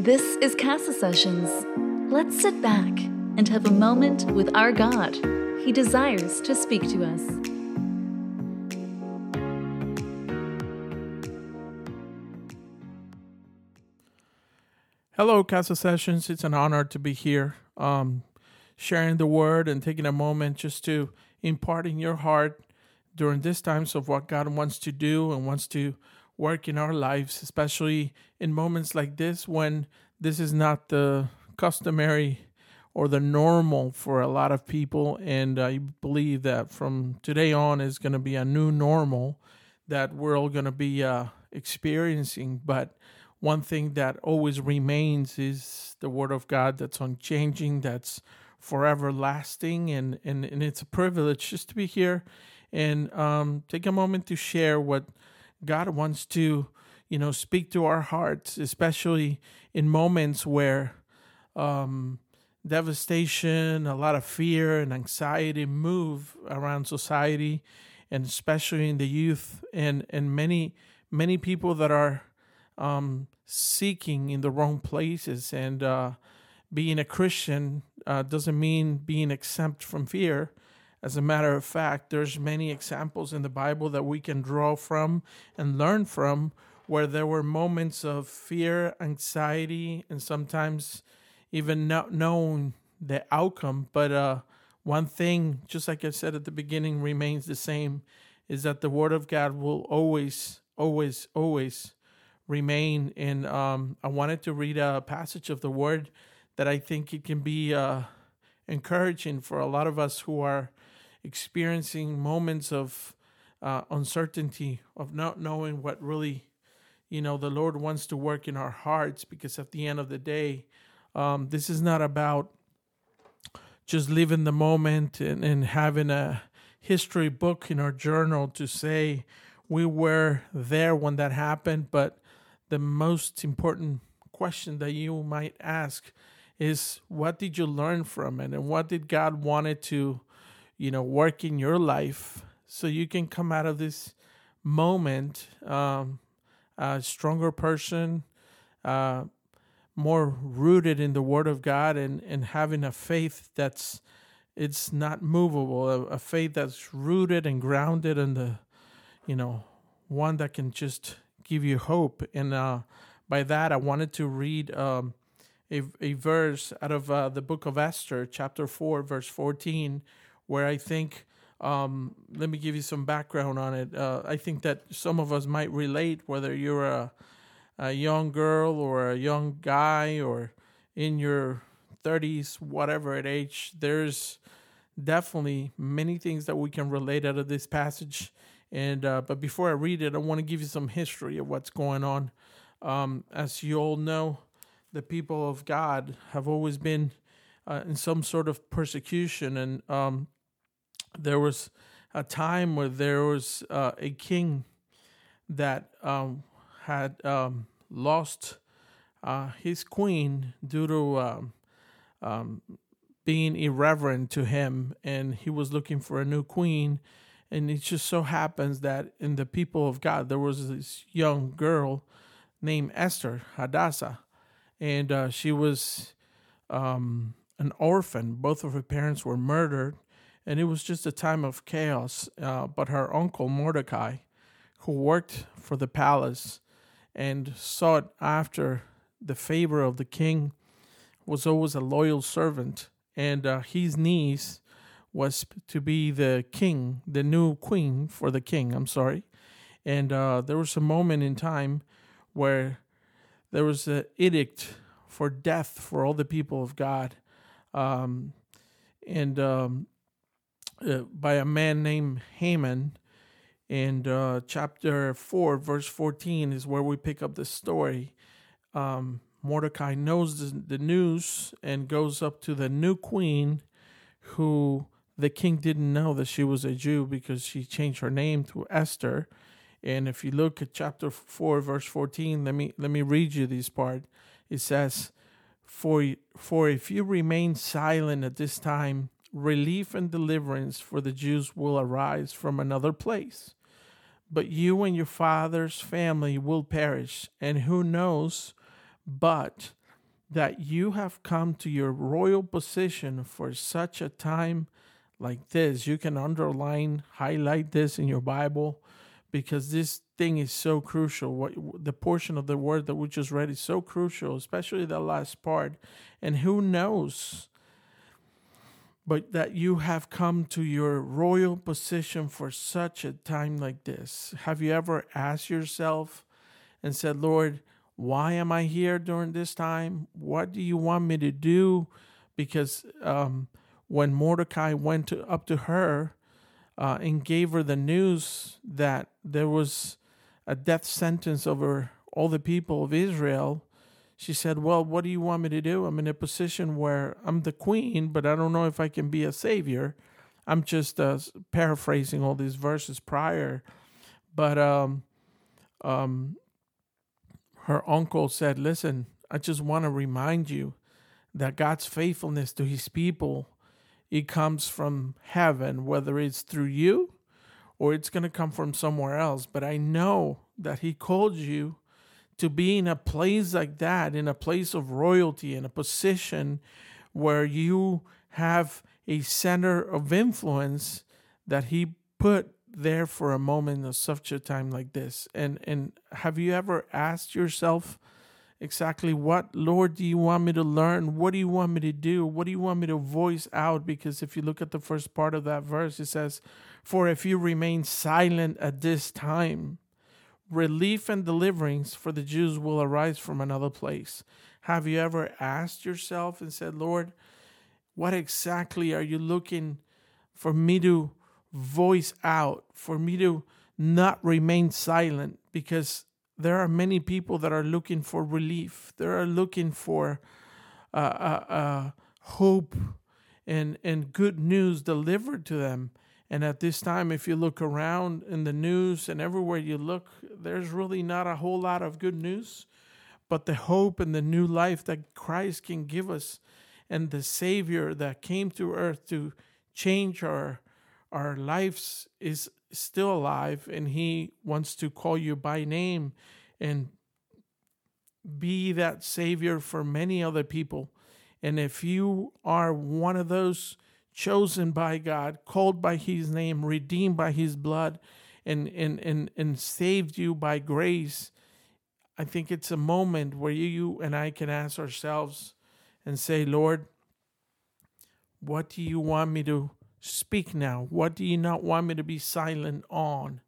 This is Casa Sessions. Let's sit back and have a moment with our God. He desires to speak to us. Hello, Casa Sessions. It's an honor to be here, um, sharing the word and taking a moment just to impart in your heart during these times of what God wants to do and wants to work in our lives, especially in moments like this when this is not the customary or the normal for a lot of people. And I believe that from today on is going to be a new normal that we're all going to be uh, experiencing. But one thing that always remains is the Word of God that's unchanging, that's forever lasting. And, and, and it's a privilege just to be here and um, take a moment to share what God wants to, you know, speak to our hearts, especially in moments where um, devastation, a lot of fear and anxiety move around society, and especially in the youth and and many many people that are um, seeking in the wrong places. And uh, being a Christian uh, doesn't mean being exempt from fear. As a matter of fact, there's many examples in the Bible that we can draw from and learn from where there were moments of fear, anxiety, and sometimes even not knowing the outcome. But uh, one thing, just like I said at the beginning, remains the same is that the Word of God will always, always, always remain. And um, I wanted to read a passage of the Word that I think it can be uh, encouraging for a lot of us who are experiencing moments of uh, uncertainty, of not knowing what really, you know, the Lord wants to work in our hearts. Because at the end of the day, um, this is not about just living the moment and, and having a history book in our journal to say we were there when that happened. But the most important question that you might ask is what did you learn from it and what did God wanted to you know, work in your life so you can come out of this moment um, a stronger person, uh, more rooted in the Word of God, and and having a faith that's it's not movable, a, a faith that's rooted and grounded in the, you know, one that can just give you hope. And uh, by that, I wanted to read. Um, a, a verse out of uh, the book of Esther, chapter 4, verse 14, where I think, um, let me give you some background on it. Uh, I think that some of us might relate, whether you're a, a young girl or a young guy or in your 30s, whatever at age, there's definitely many things that we can relate out of this passage. And uh, but before I read it, I want to give you some history of what's going on. Um, as you all know, the people of God have always been uh, in some sort of persecution, and um, there was a time where there was uh, a king that um, had um, lost uh, his queen due to um, um, being irreverent to him, and he was looking for a new queen. And it just so happens that in the people of God, there was this young girl named Esther Hadassah, and uh, she was um, an orphan. Both of her parents were murdered, and it was just a time of chaos. Uh, but her uncle Mordecai, who worked for the palace and sought after the favor of the king, was always a loyal servant, and uh, his niece was to be the king, the new queen for the king. I'm sorry, and uh, there was a moment in time where there was an edict for death for all the people of God, um, and um, uh, by a man named Haman. And uh, chapter 4, verse 14 is where we pick up the story. Um, Mordecai knows the, the news and goes up to the new queen, who the king didn't know that she was a Jew because she changed her name to Esther. And if you look at chapter 4, verse 14, let me let me read you this part. It says, For, for if you remain silent at this time, relief and deliverance for the Jews will arise from another place. But you and your father's family will perish, and who knows but that you have come to your royal position for such a time like this. You can underline, highlight this in your Bible because this thing is so crucial. What the portion of the word that we just read is so crucial, especially the last part. And who knows? But that you have come to your royal position for such a time like this. Have you ever asked yourself and said, Lord, why am I here during this time? What do you want me to do? Because um, when Mordecai went to, up to her uh, and gave her the news that there was a death sentence over all the people of Israel, she said, Well, what do you want me to do? I'm in a position where I'm the queen, but I don't know if I can be a savior. I'm just uh, paraphrasing all these verses prior. But um, um, her uncle said, Listen, I just want to remind you that God's faithfulness to his people it comes from heaven, whether it's through you or it's going to come from somewhere else. But I know that He called you to be in a place like that, in a place of royalty, in a position where you have a center of influence that He put there for a moment of such a time like this. And and have you ever asked yourself? exactly what, Lord, do you want me to learn? What do you want me to do? What do you want me to voice out? Because if you look at the first part of that verse, it says, For if you remain silent at this time, relief and deliverance for the Jews will arise from another place. Have you ever asked yourself and said, Lord, what exactly are you looking for me to voice out, for me to not remain silent? Because there are many people that are looking for relief. They are looking for uh, uh, uh, hope and and good news delivered to them. And at this time, if you look around in the news and everywhere you look, there's really not a whole lot of good news. But the hope and the new life that Christ can give us, and the Savior that came to earth to change our our lives is still alive and he wants to call you by name and be that savior for many other people. And if you are one of those chosen by God, called by his name, redeemed by his blood, and and and, and saved you by grace, I think it's a moment where you and I can ask ourselves and say, Lord, what do you want me to Speak now. What do you not want me to be silent on?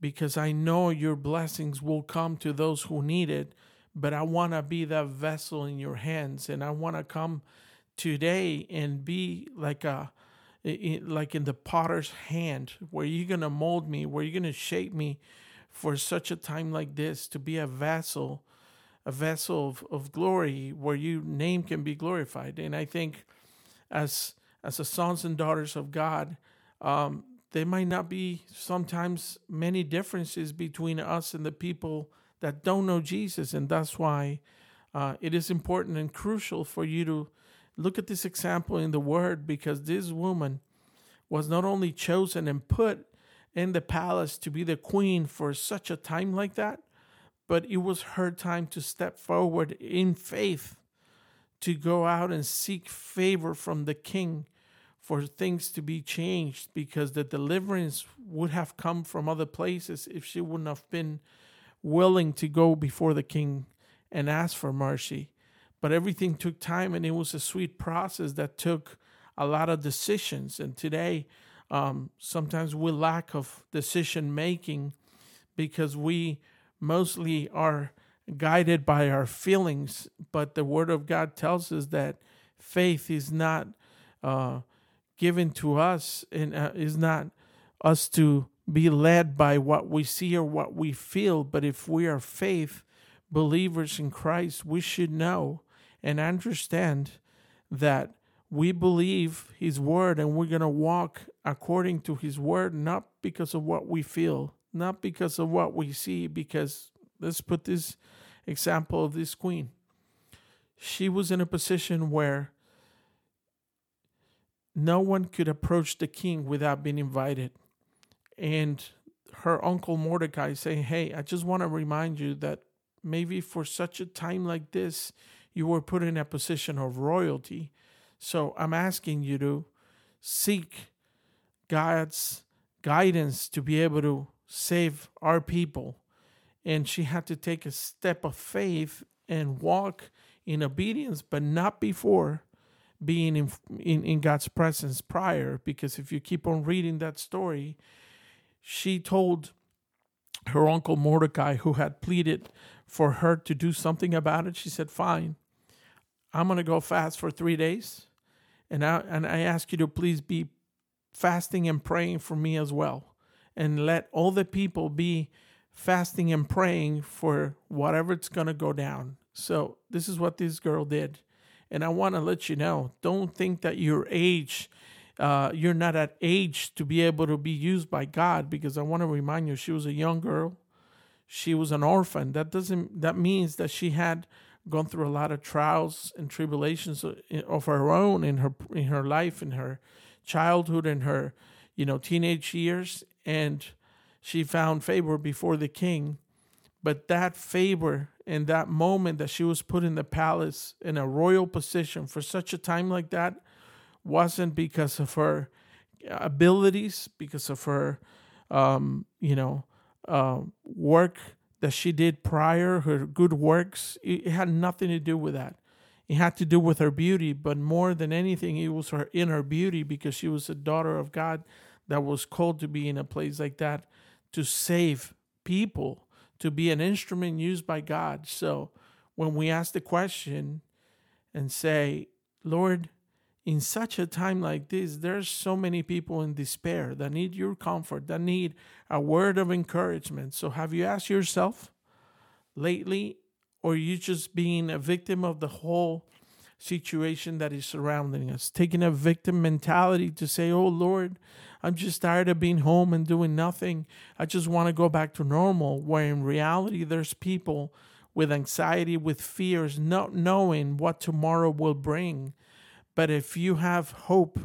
Because I know your blessings will come to those who need it, but I want to be that vessel in your hands and I want to come today and be like a like in the potter's hand where you're going to mold me, where you're going to shape me for such a time like this to be a vessel, a vessel of, of glory where your name can be glorified. And I think as as the sons and daughters of God, um, there might not be sometimes many differences between us and the people that don't know Jesus. And that's why uh, it is important and crucial for you to look at this example in the Word because this woman was not only chosen and put in the palace to be the queen for such a time like that, but it was her time to step forward in faith to go out and seek favor from the king for things to be changed because the deliverance would have come from other places if she wouldn't have been willing to go before the king and ask for mercy. But everything took time and it was a sweet process that took a lot of decisions. And today, um, sometimes we lack of decision making because we mostly are guided by our feelings. But the Word of God tells us that faith is not. Uh, given to us and uh, is not us to be led by what we see or what we feel, but if we are faith believers in Christ, we should know and understand that we believe His word and we're going to walk according to His word, not because of what we feel, not because of what we see. Because let's put this example of this queen. She was in a position where no one could approach the king without being invited. And her uncle Mordecai saying, Hey, I just want to remind you that maybe for such a time like this, you were put in a position of royalty. So I'm asking you to seek God's guidance to be able to save our people. And she had to take a step of faith and walk in obedience, but not before being in, in, in God's presence prior. Because if you keep on reading that story, she told her uncle Mordecai, who had pleaded for her to do something about it, she said, Fine, I'm going to go fast for three days. And I, and I ask you to please be fasting and praying for me as well. And let all the people be fasting and praying for whatever it's going to go down. So, this is what this girl did. And I want to let you know don't think that your age, uh, you're not at age to be able to be used by God because I want to remind you, she was a young girl. She was an orphan. That doesn't, that means that she had gone through a lot of trials and tribulations of her own in her in her life in her childhood and her you know teenage years. And she found favor before the king. But that favor and that moment that she was put in the palace in a royal position for such a time like that wasn't because of her abilities because of her um, you know uh, work that she did prior, her good works, it had nothing to do with that. It had to do with her beauty, but more than anything, it was her in her beauty because she was a daughter of God that was called to be in a place like that to save people, to be an instrument used by God. So when we ask the question and say, Lord, in such a time like this, there's so many people in despair that need your comfort, that need a word of encouragement. So, have you asked yourself lately, or you just being a victim of the whole situation that is surrounding us? Taking a victim mentality to say, Oh Lord, I'm just tired of being home and doing nothing. I just want to go back to normal. Where in reality, there's people with anxiety, with fears, not knowing what tomorrow will bring but if you have hope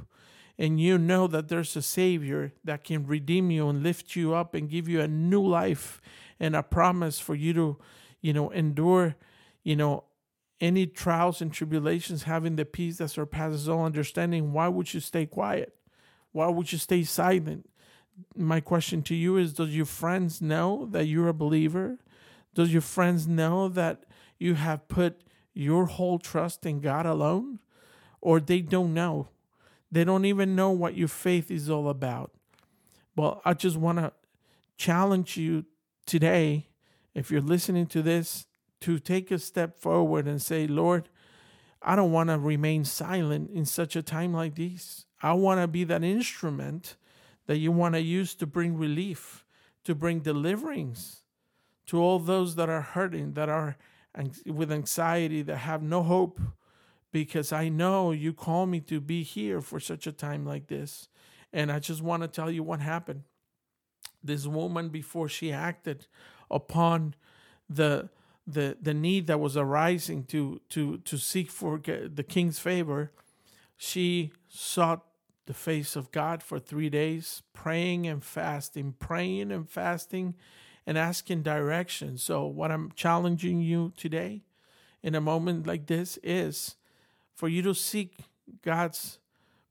and you know that there's a Savior that can redeem you and lift you up and give you a new life and a promise for you to, you know, endure, you know, any trials and tribulations, having the peace that surpasses all understanding, why would you stay quiet? Why would you stay silent? My question to you is Does your friends know that you're a believer? Does your friends know that you have put your whole trust in God alone? Or they don't know. They don't even know what your faith is all about. Well, I just want to challenge you today, if you're listening to this, to take a step forward and say, Lord, I don't want to remain silent in such a time like this. I want to be that instrument that you want to use to bring relief, to bring deliverance to all those that are hurting, that are with anxiety, that have no hope, because I know you call me to be here for such a time like this. And I just want to tell you what happened. This woman, before she acted upon the the the need that was arising to to to seek for the king's favor, she sought the face of God for three days, praying and fasting, praying and fasting, and asking direction. So, what I'm challenging you today, in a moment like this, is for you to seek God's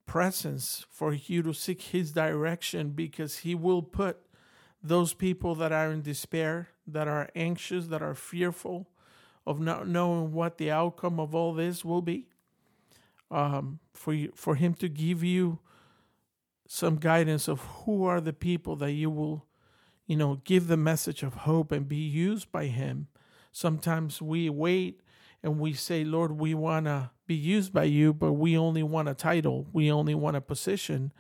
presence, for you to seek His direction, because He will put those people that are in despair, that are anxious, that are fearful of not knowing what the outcome of all this will be, um, for you, for Him to give you some guidance of who are the people that you will, you know, give the message of hope and be used by Him. Sometimes we wait and we say, Lord, we want to be used by you, but we only want a title, we only want a position.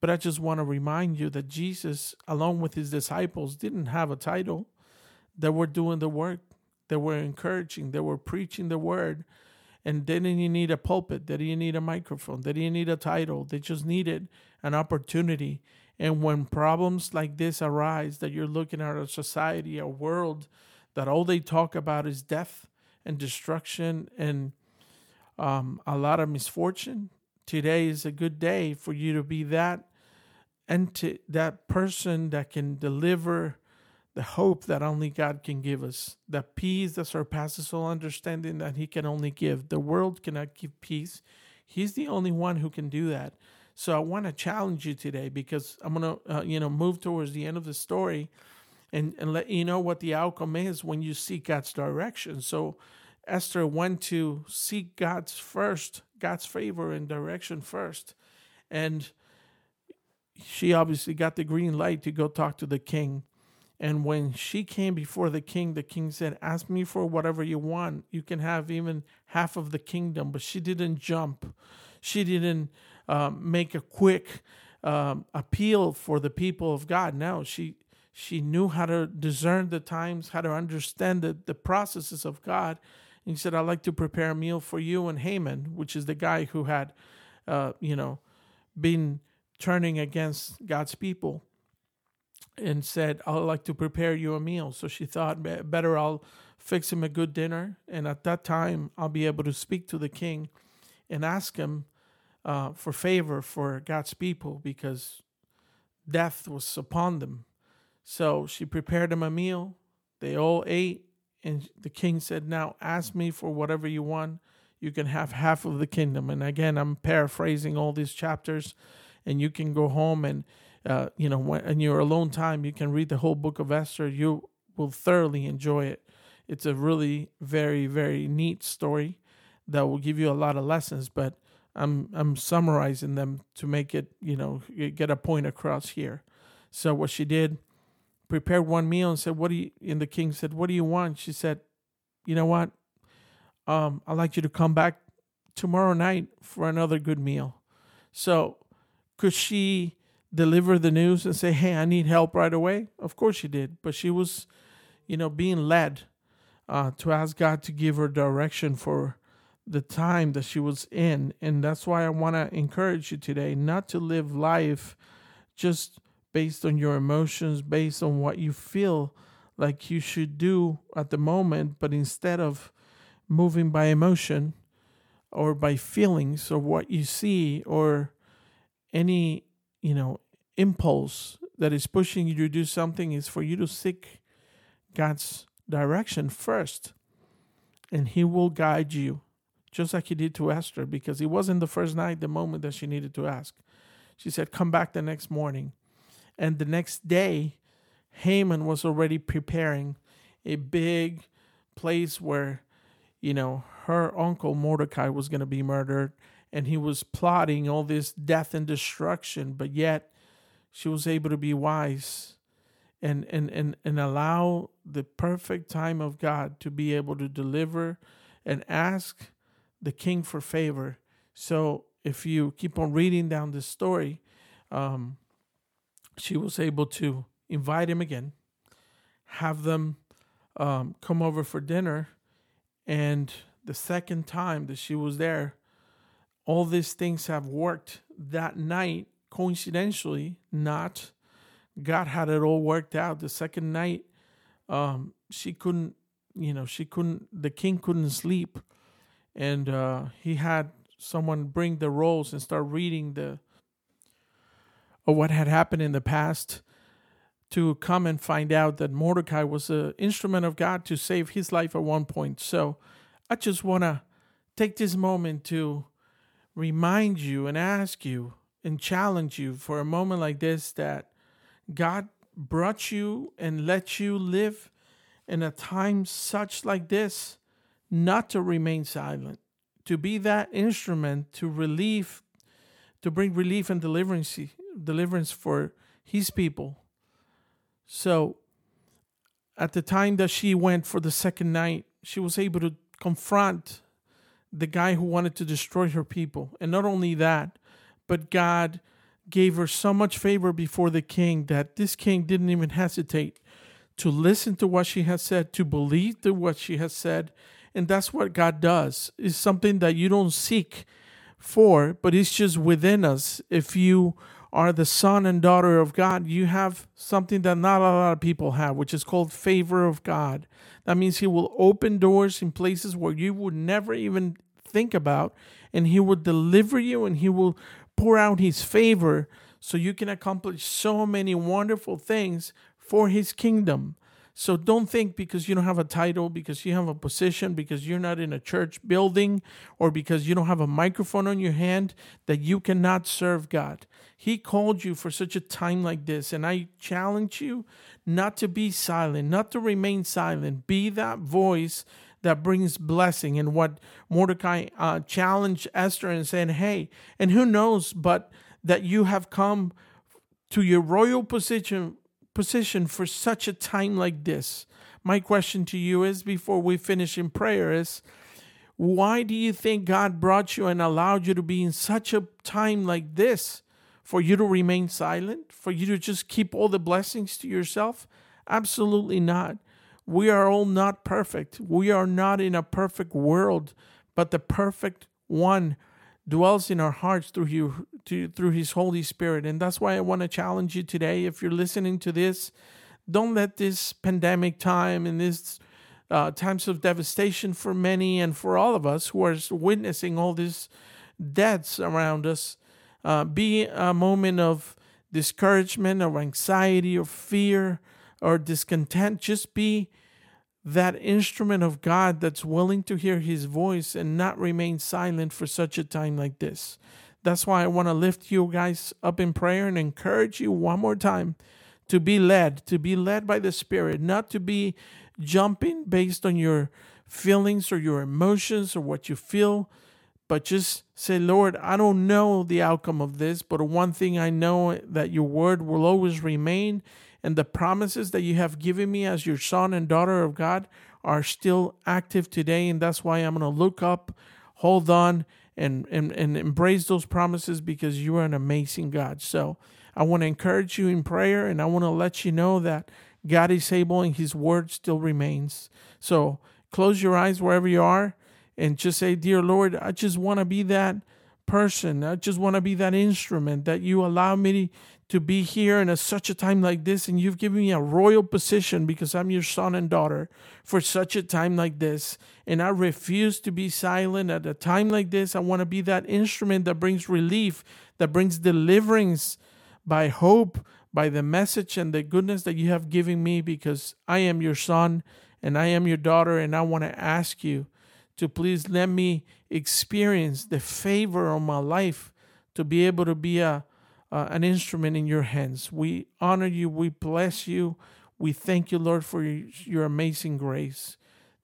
But I just want to remind you that Jesus, along with his disciples, didn't have a title. They were doing the work, they were encouraging, they were preaching the word. And didn't need a pulpit? Didn't you need a microphone? Didn't you need a title? They just needed an opportunity. And when problems like this arise, that you're looking at a society, a world that all they talk about is death and destruction and um, a lot of misfortune. Today is a good day for you to be that and to that person that can deliver the hope that only God can give us, the peace that surpasses all understanding that He can only give. The world cannot give peace. He's the only one who can do that. So I want to challenge you today because I'm to, uh, you know, move towards the end of the story and, and let you know what the outcome is when you seek God's direction. So Esther went to seek God's first, God's favor and direction first. And she obviously got the green light to go talk to the king. And when she came before the king, the king said, Ask me for whatever you want. You can have even half of the kingdom. But she didn't jump. She didn't um, make a quick um, appeal for the people of God. No, she she knew how to discern the times, how to understand the, the processes of God. He said, I'd like to prepare a meal for you and Haman, which is the guy who had, uh, you know, been turning against God's people and said, I'd like to prepare you a meal. So she thought, better I'll fix him a good dinner. And at that time, I'll be able to speak to the king and ask him uh, for favor for God's people because death was upon them. So she prepared him a meal. They all ate. And the king said, Now ask me for whatever you want. You can have half of the kingdom. And again, I'm paraphrasing all these chapters and you can go home and uh, you know when in your alone time you can read the whole book of Esther. You will thoroughly enjoy it. It's a really very very neat story that will give you a lot of lessons. But I'm I'm summarizing them to make it you know get a point across here. So what she did, prepared one meal and said, "What do you?" And the king said, "What do you want?" She said, "You know what? Um, I'd like you to come back tomorrow night for another good meal." So could she deliver the news and say, "Hey, I need help right away"? Of course she did, but she was, you know, being led uh, to ask God to give her direction for the time that she was in, and that's why I want to encourage you today not to live life just based on your emotions, based on what you feel like you should do at the moment, but instead of moving by emotion or by feelings or what you see or any, you know, impulse that is pushing you to do something is for you to seek God's direction first. And He will guide you, just like He did to Esther, because it wasn't the first night, the moment that she needed to ask. She said, Come back the next morning. And the next day, Haman was already preparing a big place where, you know, her uncle Mordecai was going to be murdered and he was plotting all this death and destruction, but yet she was able to be wise and and and, and allow the perfect time of God to be able to deliver and ask the king for favor. So if you keep on reading down the story, um, she was able to invite him again, have them um, come over for dinner, and the second time that she was there, all these things have worked that night, coincidentally, not. God had it all worked out. The second night, um, she couldn't, you know, she couldn't, the king couldn't sleep. And uh, he had someone bring the rolls and start reading the, of what had happened in the past to come and find out that Mordecai was an instrument of God to save his life at one point. So I just want to take this moment to remind you and ask you and challenge you for a moment like this that God brought you and let you live in a time such like this, not to remain silent, to be that instrument to relieve, to bring relief and deliverance, deliverance for His people. So, at the time that she went for the second night, she was able to confront the guy who wanted to destroy her people. And not only that, but God gave her so much favor before the king that this king didn't even hesitate to listen to what she has said, to believe to what she has said. And that's what God does. Is something that you don't seek for, but it's just within us. If you are the son and daughter of God, you have something that not a lot of people have, which is called favor of God. That means He will open doors in places where you would never even think about, and He will deliver you and He will pour out His favor so you can accomplish so many wonderful things for His kingdom. So don't think because you don't have a title, because you have a position, because you're not in a church building, or because you don't have a microphone on your hand that you cannot serve God. He called you for such a time like this. And I challenge you not to be silent, not to remain silent. Be that voice that brings blessing. And what Mordecai uh, challenged Esther and said, Hey, and who knows but that you have come to your royal position position for such a time like this. My question to you is before we finish in prayer is why do you think God brought you and allowed you to be in such a time like this? For you to remain silent? For you to just keep all the blessings to yourself? Absolutely not. We are all not perfect. We are not in a perfect world, but the perfect one dwells in our hearts through you to, through his holy spirit and that's why i want to challenge you today if you're listening to this don't let this pandemic time and this uh, times of devastation for many and for all of us who are witnessing all these deaths around us uh, be a moment of discouragement or anxiety or fear or discontent just be that instrument of God that's willing to hear his voice and not remain silent for such a time like this. That's why I want to lift you guys up in prayer and encourage you one more time to be led, to be led by the Spirit, not to be jumping based on your feelings or your emotions or what you feel, but just say, Lord, I don't know the outcome of this, but one thing I know that your word will always remain and the promises that you have given me as your son and daughter of God are still active today. And that's why I'm going to look up, hold on, and, and, and embrace those promises because you are an amazing God. So I want to encourage you in prayer and I want to let you know that God is able and his word still remains. So close your eyes wherever you are and just say, Dear Lord, I just want to be that person. I just want to be that instrument that you allow me to be here in a, such a time like this, and you've given me a royal position because I'm your son and daughter for such a time like this. And I refuse to be silent at a time like this. I want to be that instrument that brings relief, that brings deliverance by hope, by the message and the goodness that you have given me because I am your son and I am your daughter, and I want to ask you to please let me experience the favor of my life to be able to be a uh, an instrument in your hands. We honor you. We bless you. We thank you, Lord, for your, your amazing grace.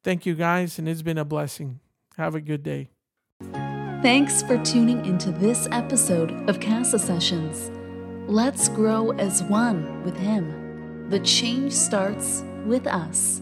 Thank you, guys, and it's been a blessing. Have a good day. Thanks for tuning into this episode of Casa Sessions. Let's grow as one with Him. The change starts with us.